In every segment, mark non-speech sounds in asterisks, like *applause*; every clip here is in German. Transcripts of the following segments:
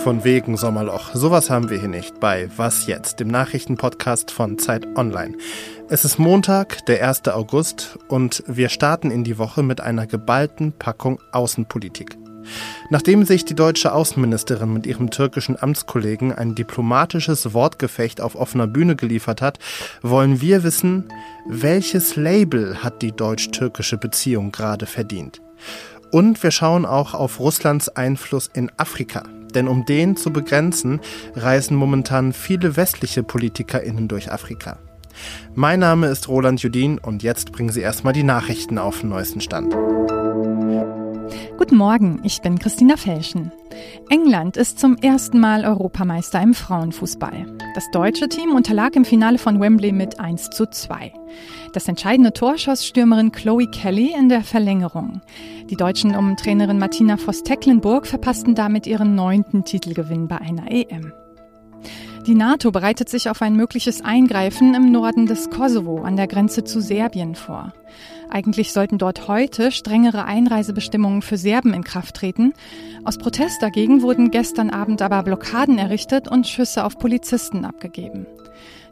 von wegen Sommerloch. Sowas haben wir hier nicht bei Was jetzt, dem Nachrichtenpodcast von Zeit Online. Es ist Montag, der 1. August und wir starten in die Woche mit einer geballten Packung Außenpolitik. Nachdem sich die deutsche Außenministerin mit ihrem türkischen Amtskollegen ein diplomatisches Wortgefecht auf offener Bühne geliefert hat, wollen wir wissen, welches Label hat die deutsch-türkische Beziehung gerade verdient? Und wir schauen auch auf Russlands Einfluss in Afrika. Denn um den zu begrenzen, reisen momentan viele westliche PolitikerInnen durch Afrika. Mein Name ist Roland Judin und jetzt bringen Sie erstmal die Nachrichten auf den neuesten Stand. Guten Morgen, ich bin Christina Felschen. England ist zum ersten Mal Europameister im Frauenfußball. Das deutsche Team unterlag im Finale von Wembley mit 1 zu 2. Das entscheidende Tor schoss Stürmerin Chloe Kelly in der Verlängerung. Die Deutschen um Trainerin Martina Voss-Tecklenburg verpassten damit ihren neunten Titelgewinn bei einer EM. Die NATO bereitet sich auf ein mögliches Eingreifen im Norden des Kosovo an der Grenze zu Serbien vor. Eigentlich sollten dort heute strengere Einreisebestimmungen für Serben in Kraft treten. Aus Protest dagegen wurden gestern Abend aber Blockaden errichtet und Schüsse auf Polizisten abgegeben.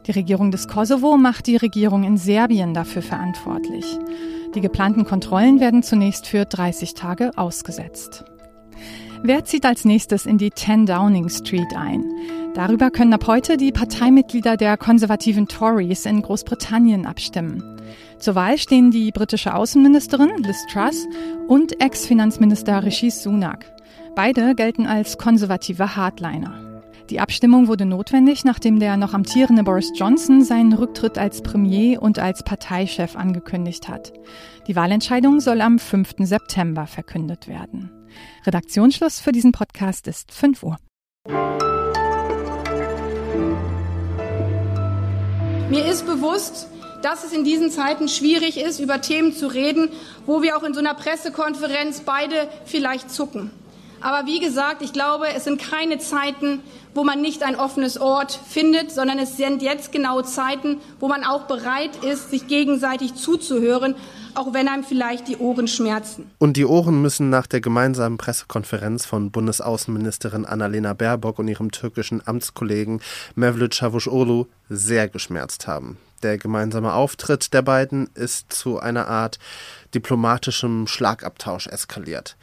Die Regierung des Kosovo macht die Regierung in Serbien dafür verantwortlich. Die geplanten Kontrollen werden zunächst für 30 Tage ausgesetzt. Wer zieht als nächstes in die 10 Downing Street ein? Darüber können ab heute die Parteimitglieder der konservativen Tories in Großbritannien abstimmen. Zur Wahl stehen die britische Außenministerin Liz Truss und Ex-Finanzminister Rishi Sunak. Beide gelten als konservative Hardliner. Die Abstimmung wurde notwendig, nachdem der noch amtierende Boris Johnson seinen Rücktritt als Premier und als Parteichef angekündigt hat. Die Wahlentscheidung soll am 5. September verkündet werden. Redaktionsschluss für diesen Podcast ist 5 Uhr. Mir ist bewusst, dass es in diesen Zeiten schwierig ist, über Themen zu reden, wo wir auch in so einer Pressekonferenz beide vielleicht zucken. Aber wie gesagt, ich glaube, es sind keine Zeiten, wo man nicht ein offenes Ort findet, sondern es sind jetzt genau Zeiten, wo man auch bereit ist, sich gegenseitig zuzuhören, auch wenn einem vielleicht die Ohren schmerzen. Und die Ohren müssen nach der gemeinsamen Pressekonferenz von Bundesaußenministerin Annalena Baerbock und ihrem türkischen Amtskollegen Mevlüt Çavuşoğlu sehr geschmerzt haben. Der gemeinsame Auftritt der beiden ist zu einer Art diplomatischem Schlagabtausch eskaliert.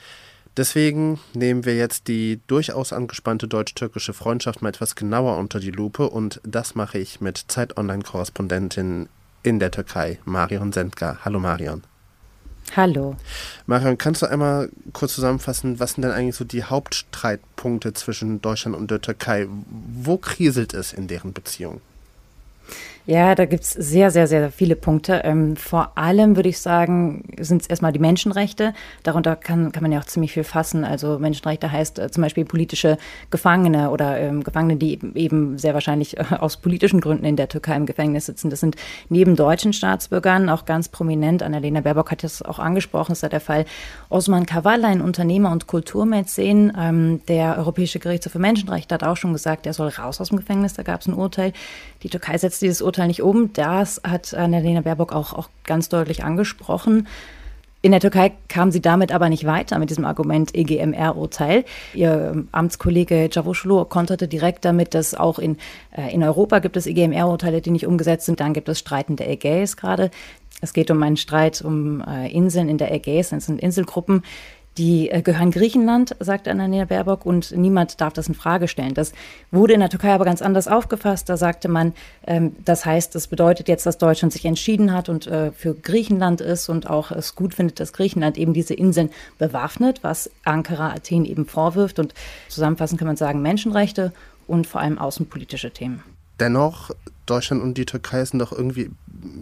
Deswegen nehmen wir jetzt die durchaus angespannte deutsch-türkische Freundschaft mal etwas genauer unter die Lupe und das mache ich mit Zeit-Online-Korrespondentin in der Türkei, Marion Sendka. Hallo Marion. Hallo. Marion, kannst du einmal kurz zusammenfassen, was sind denn eigentlich so die Hauptstreitpunkte zwischen Deutschland und der Türkei? Wo kriselt es in deren Beziehung? Ja, da gibt's sehr, sehr, sehr viele Punkte. Ähm, vor allem würde ich sagen, sind es erstmal die Menschenrechte. Darunter kann, kann man ja auch ziemlich viel fassen. Also Menschenrechte heißt äh, zum Beispiel politische Gefangene oder ähm, Gefangene, die eben, sehr wahrscheinlich äh, aus politischen Gründen in der Türkei im Gefängnis sitzen. Das sind neben deutschen Staatsbürgern auch ganz prominent. Annalena Baerbock hat das auch angesprochen, ist ja der Fall. Osman Kavala, ein Unternehmer und Kulturmäzen, ähm, der Europäische Gerichtshof für Menschenrechte hat auch schon gesagt, er soll raus aus dem Gefängnis. Da gab es ein Urteil. Die Türkei setzt dieses Urteil Urteil nicht um. Das hat Annalena Baerbock auch, auch ganz deutlich angesprochen. In der Türkei kam sie damit aber nicht weiter mit diesem Argument EGMR-Urteil. Ihr ähm, Amtskollege Cavusoglu konterte direkt damit, dass auch in, äh, in Europa gibt es EGMR-Urteile, die nicht umgesetzt sind. Dann gibt es Streiten der Ägäis gerade. Es geht um einen Streit um äh, Inseln in der Ägäis, das sind Inselgruppen, die äh, gehören Griechenland, sagt Annalena Baerbock, und niemand darf das in Frage stellen. Das wurde in der Türkei aber ganz anders aufgefasst. Da sagte man, ähm, das heißt, das bedeutet jetzt, dass Deutschland sich entschieden hat und äh, für Griechenland ist und auch es gut findet, dass Griechenland eben diese Inseln bewaffnet, was Ankara Athen eben vorwirft. Und zusammenfassend kann man sagen, Menschenrechte und vor allem außenpolitische Themen. Dennoch, Deutschland und die Türkei sind doch irgendwie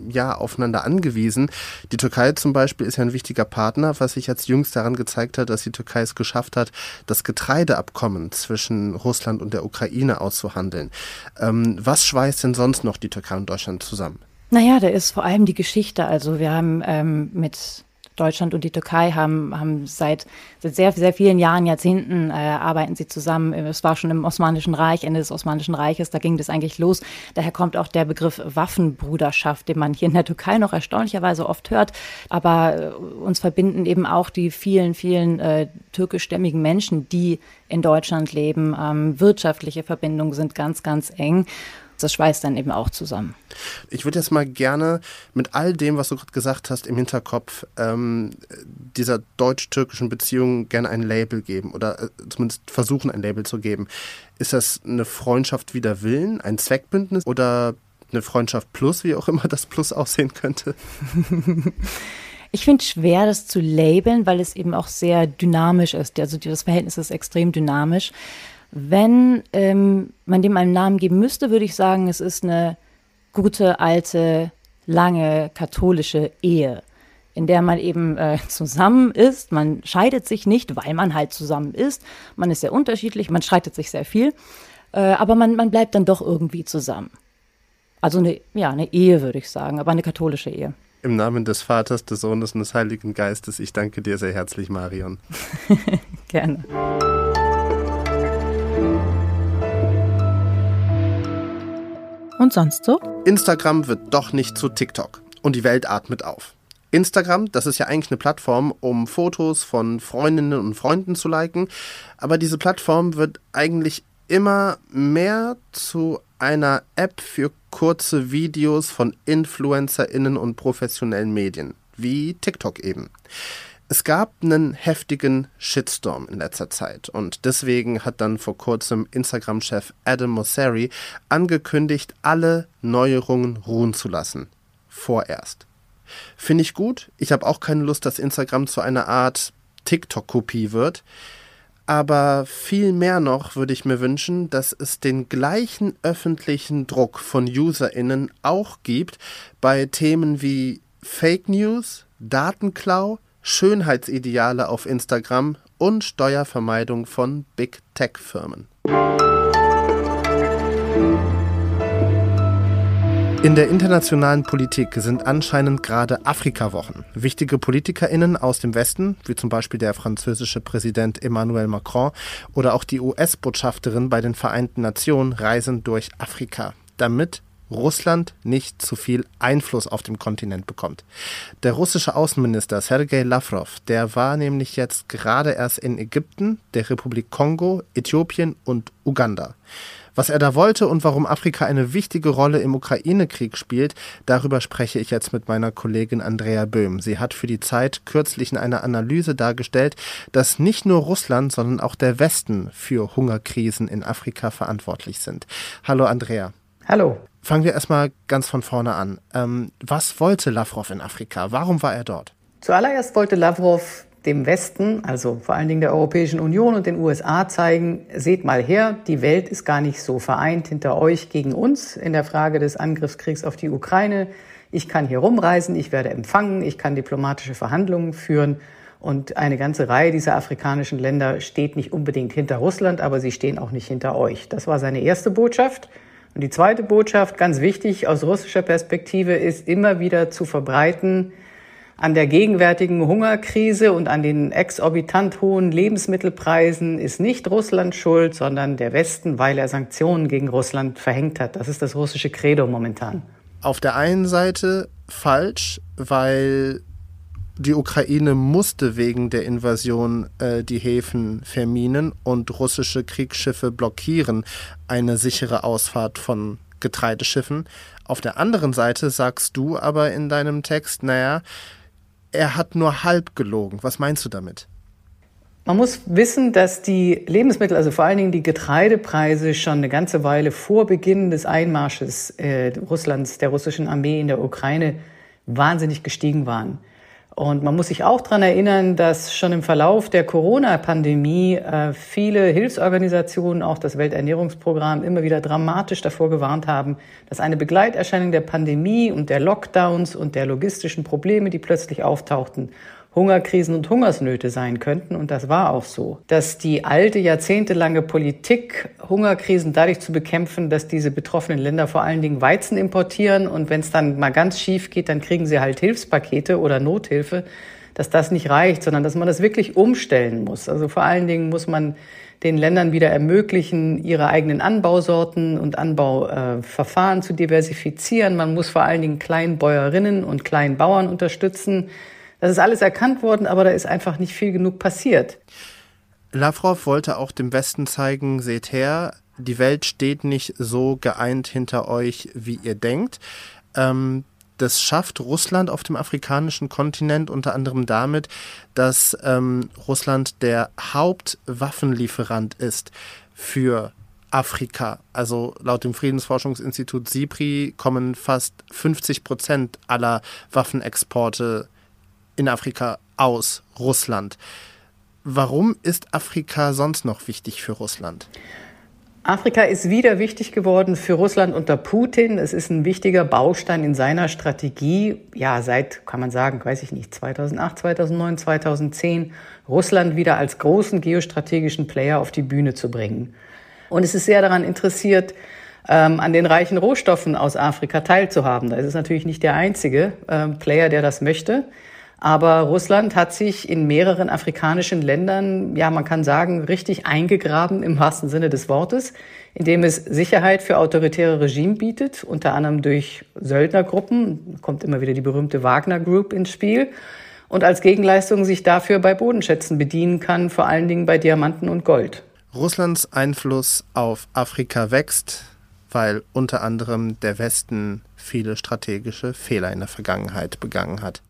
ja aufeinander angewiesen. Die Türkei zum Beispiel ist ja ein wichtiger Partner, was sich jetzt jüngst daran gezeigt hat, dass die Türkei es geschafft hat, das Getreideabkommen zwischen Russland und der Ukraine auszuhandeln. Ähm, was schweißt denn sonst noch die Türkei und Deutschland zusammen? Naja, da ist vor allem die Geschichte. Also wir haben ähm, mit Deutschland und die Türkei haben, haben seit, seit sehr, sehr vielen Jahren, Jahrzehnten äh, arbeiten sie zusammen. Es war schon im Osmanischen Reich, Ende des Osmanischen Reiches, da ging das eigentlich los. Daher kommt auch der Begriff Waffenbruderschaft, den man hier in der Türkei noch erstaunlicherweise oft hört. Aber äh, uns verbinden eben auch die vielen, vielen äh, türkischstämmigen Menschen, die in Deutschland leben. Ähm, wirtschaftliche Verbindungen sind ganz, ganz eng. Das schweißt dann eben auch zusammen. Ich würde jetzt mal gerne mit all dem, was du gerade gesagt hast, im Hinterkopf ähm, dieser deutsch-türkischen Beziehung gerne ein Label geben oder äh, zumindest versuchen, ein Label zu geben. Ist das eine Freundschaft wider Willen, ein Zweckbündnis oder eine Freundschaft plus, wie auch immer das Plus aussehen könnte? Ich finde es schwer, das zu labeln, weil es eben auch sehr dynamisch ist. Also das Verhältnis ist extrem dynamisch. Wenn ähm, man dem einen Namen geben müsste, würde ich sagen, es ist eine gute, alte, lange katholische Ehe, in der man eben äh, *laughs* zusammen ist. Man scheidet sich nicht, weil man halt zusammen ist. Man ist sehr unterschiedlich, man streitet sich sehr viel, äh, aber man, man bleibt dann doch irgendwie zusammen. Also eine, ja, eine Ehe, würde ich sagen, aber eine katholische Ehe. Im Namen des Vaters, des Sohnes und des Heiligen Geistes, ich danke dir sehr herzlich, Marion. *laughs* Gerne. Und sonst so? Instagram wird doch nicht zu TikTok und die Welt atmet auf. Instagram, das ist ja eigentlich eine Plattform, um Fotos von Freundinnen und Freunden zu liken, aber diese Plattform wird eigentlich immer mehr zu einer App für kurze Videos von InfluencerInnen und professionellen Medien, wie TikTok eben. Es gab einen heftigen Shitstorm in letzter Zeit und deswegen hat dann vor kurzem Instagram-Chef Adam Mosseri angekündigt, alle Neuerungen ruhen zu lassen. Vorerst. Finde ich gut. Ich habe auch keine Lust, dass Instagram zu einer Art TikTok-Kopie wird. Aber viel mehr noch würde ich mir wünschen, dass es den gleichen öffentlichen Druck von UserInnen auch gibt bei Themen wie Fake News, Datenklau, Schönheitsideale auf Instagram und Steuervermeidung von Big Tech-Firmen. In der internationalen Politik sind anscheinend gerade Afrika-Wochen. Wichtige PolitikerInnen aus dem Westen, wie zum Beispiel der französische Präsident Emmanuel Macron oder auch die US-Botschafterin bei den Vereinten Nationen, reisen durch Afrika, damit Russland nicht zu viel Einfluss auf dem Kontinent bekommt. Der russische Außenminister Sergei Lavrov, der war nämlich jetzt gerade erst in Ägypten, der Republik Kongo, Äthiopien und Uganda. Was er da wollte und warum Afrika eine wichtige Rolle im Ukraine-Krieg spielt, darüber spreche ich jetzt mit meiner Kollegin Andrea Böhm. Sie hat für die Zeit kürzlich in einer Analyse dargestellt, dass nicht nur Russland, sondern auch der Westen für Hungerkrisen in Afrika verantwortlich sind. Hallo Andrea. Hallo. Fangen wir erstmal ganz von vorne an. Ähm, was wollte Lavrov in Afrika? Warum war er dort? Zuallererst wollte Lavrov dem Westen, also vor allen Dingen der Europäischen Union und den USA zeigen, seht mal her, die Welt ist gar nicht so vereint hinter euch gegen uns in der Frage des Angriffskriegs auf die Ukraine. Ich kann hier rumreisen, ich werde empfangen, ich kann diplomatische Verhandlungen führen und eine ganze Reihe dieser afrikanischen Länder steht nicht unbedingt hinter Russland, aber sie stehen auch nicht hinter euch. Das war seine erste Botschaft. Und die zweite Botschaft, ganz wichtig aus russischer Perspektive, ist immer wieder zu verbreiten, an der gegenwärtigen Hungerkrise und an den exorbitant hohen Lebensmittelpreisen ist nicht Russland schuld, sondern der Westen, weil er Sanktionen gegen Russland verhängt hat. Das ist das russische Credo momentan. Auf der einen Seite falsch, weil die Ukraine musste wegen der Invasion äh, die Häfen verminen und russische Kriegsschiffe blockieren eine sichere Ausfahrt von Getreideschiffen. Auf der anderen Seite sagst du aber in deinem Text, naja, er hat nur halb gelogen. Was meinst du damit? Man muss wissen, dass die Lebensmittel, also vor allen Dingen die Getreidepreise, schon eine ganze Weile vor Beginn des Einmarsches äh, Russlands, der russischen Armee in der Ukraine, wahnsinnig gestiegen waren. Und man muss sich auch daran erinnern, dass schon im Verlauf der Corona-Pandemie äh, viele Hilfsorganisationen, auch das Welternährungsprogramm, immer wieder dramatisch davor gewarnt haben, dass eine Begleiterscheinung der Pandemie und der Lockdowns und der logistischen Probleme, die plötzlich auftauchten, Hungerkrisen und Hungersnöte sein könnten. Und das war auch so. Dass die alte, jahrzehntelange Politik, Hungerkrisen dadurch zu bekämpfen, dass diese betroffenen Länder vor allen Dingen Weizen importieren und wenn es dann mal ganz schief geht, dann kriegen sie halt Hilfspakete oder Nothilfe. dass das nicht reicht, sondern dass man das wirklich umstellen muss. Also vor allen Dingen muss man den Ländern wieder ermöglichen, ihre eigenen Anbausorten und Anbauverfahren äh, zu diversifizieren. Man muss vor allen Dingen Kleinbäuerinnen und Kleinbauern unterstützen. Das ist alles erkannt worden, aber da ist einfach nicht viel genug passiert. Lavrov wollte auch dem Westen zeigen, seht her, die Welt steht nicht so geeint hinter euch, wie ihr denkt. Ähm, das schafft Russland auf dem afrikanischen Kontinent unter anderem damit, dass ähm, Russland der Hauptwaffenlieferant ist für Afrika. Also laut dem Friedensforschungsinstitut SIPRI kommen fast 50 Prozent aller Waffenexporte in Afrika aus Russland. Warum ist Afrika sonst noch wichtig für Russland? Afrika ist wieder wichtig geworden für Russland unter Putin. Es ist ein wichtiger Baustein in seiner Strategie. Ja, seit, kann man sagen, weiß ich nicht, 2008, 2009, 2010, Russland wieder als großen geostrategischen Player auf die Bühne zu bringen. Und es ist sehr daran interessiert, ähm, an den reichen Rohstoffen aus Afrika teilzuhaben. Da ist es natürlich nicht der einzige äh, Player, der das möchte. Aber Russland hat sich in mehreren afrikanischen Ländern, ja, man kann sagen, richtig eingegraben im wahrsten Sinne des Wortes, indem es Sicherheit für autoritäre Regime bietet, unter anderem durch Söldnergruppen, kommt immer wieder die berühmte Wagner Group ins Spiel, und als Gegenleistung sich dafür bei Bodenschätzen bedienen kann, vor allen Dingen bei Diamanten und Gold. Russlands Einfluss auf Afrika wächst, weil unter anderem der Westen viele strategische Fehler in der Vergangenheit begangen hat.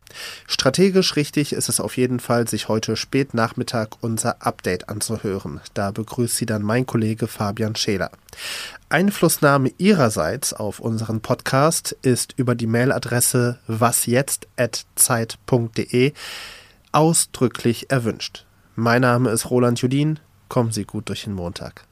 Strategisch richtig ist es auf jeden Fall, sich heute spät Nachmittag unser Update anzuhören. Da begrüßt Sie dann mein Kollege Fabian Scheler. Einflussnahme Ihrerseits auf unseren Podcast ist über die Mailadresse wasjetzt.zeit.de ausdrücklich erwünscht. Mein Name ist Roland Judin. Kommen Sie gut durch den Montag.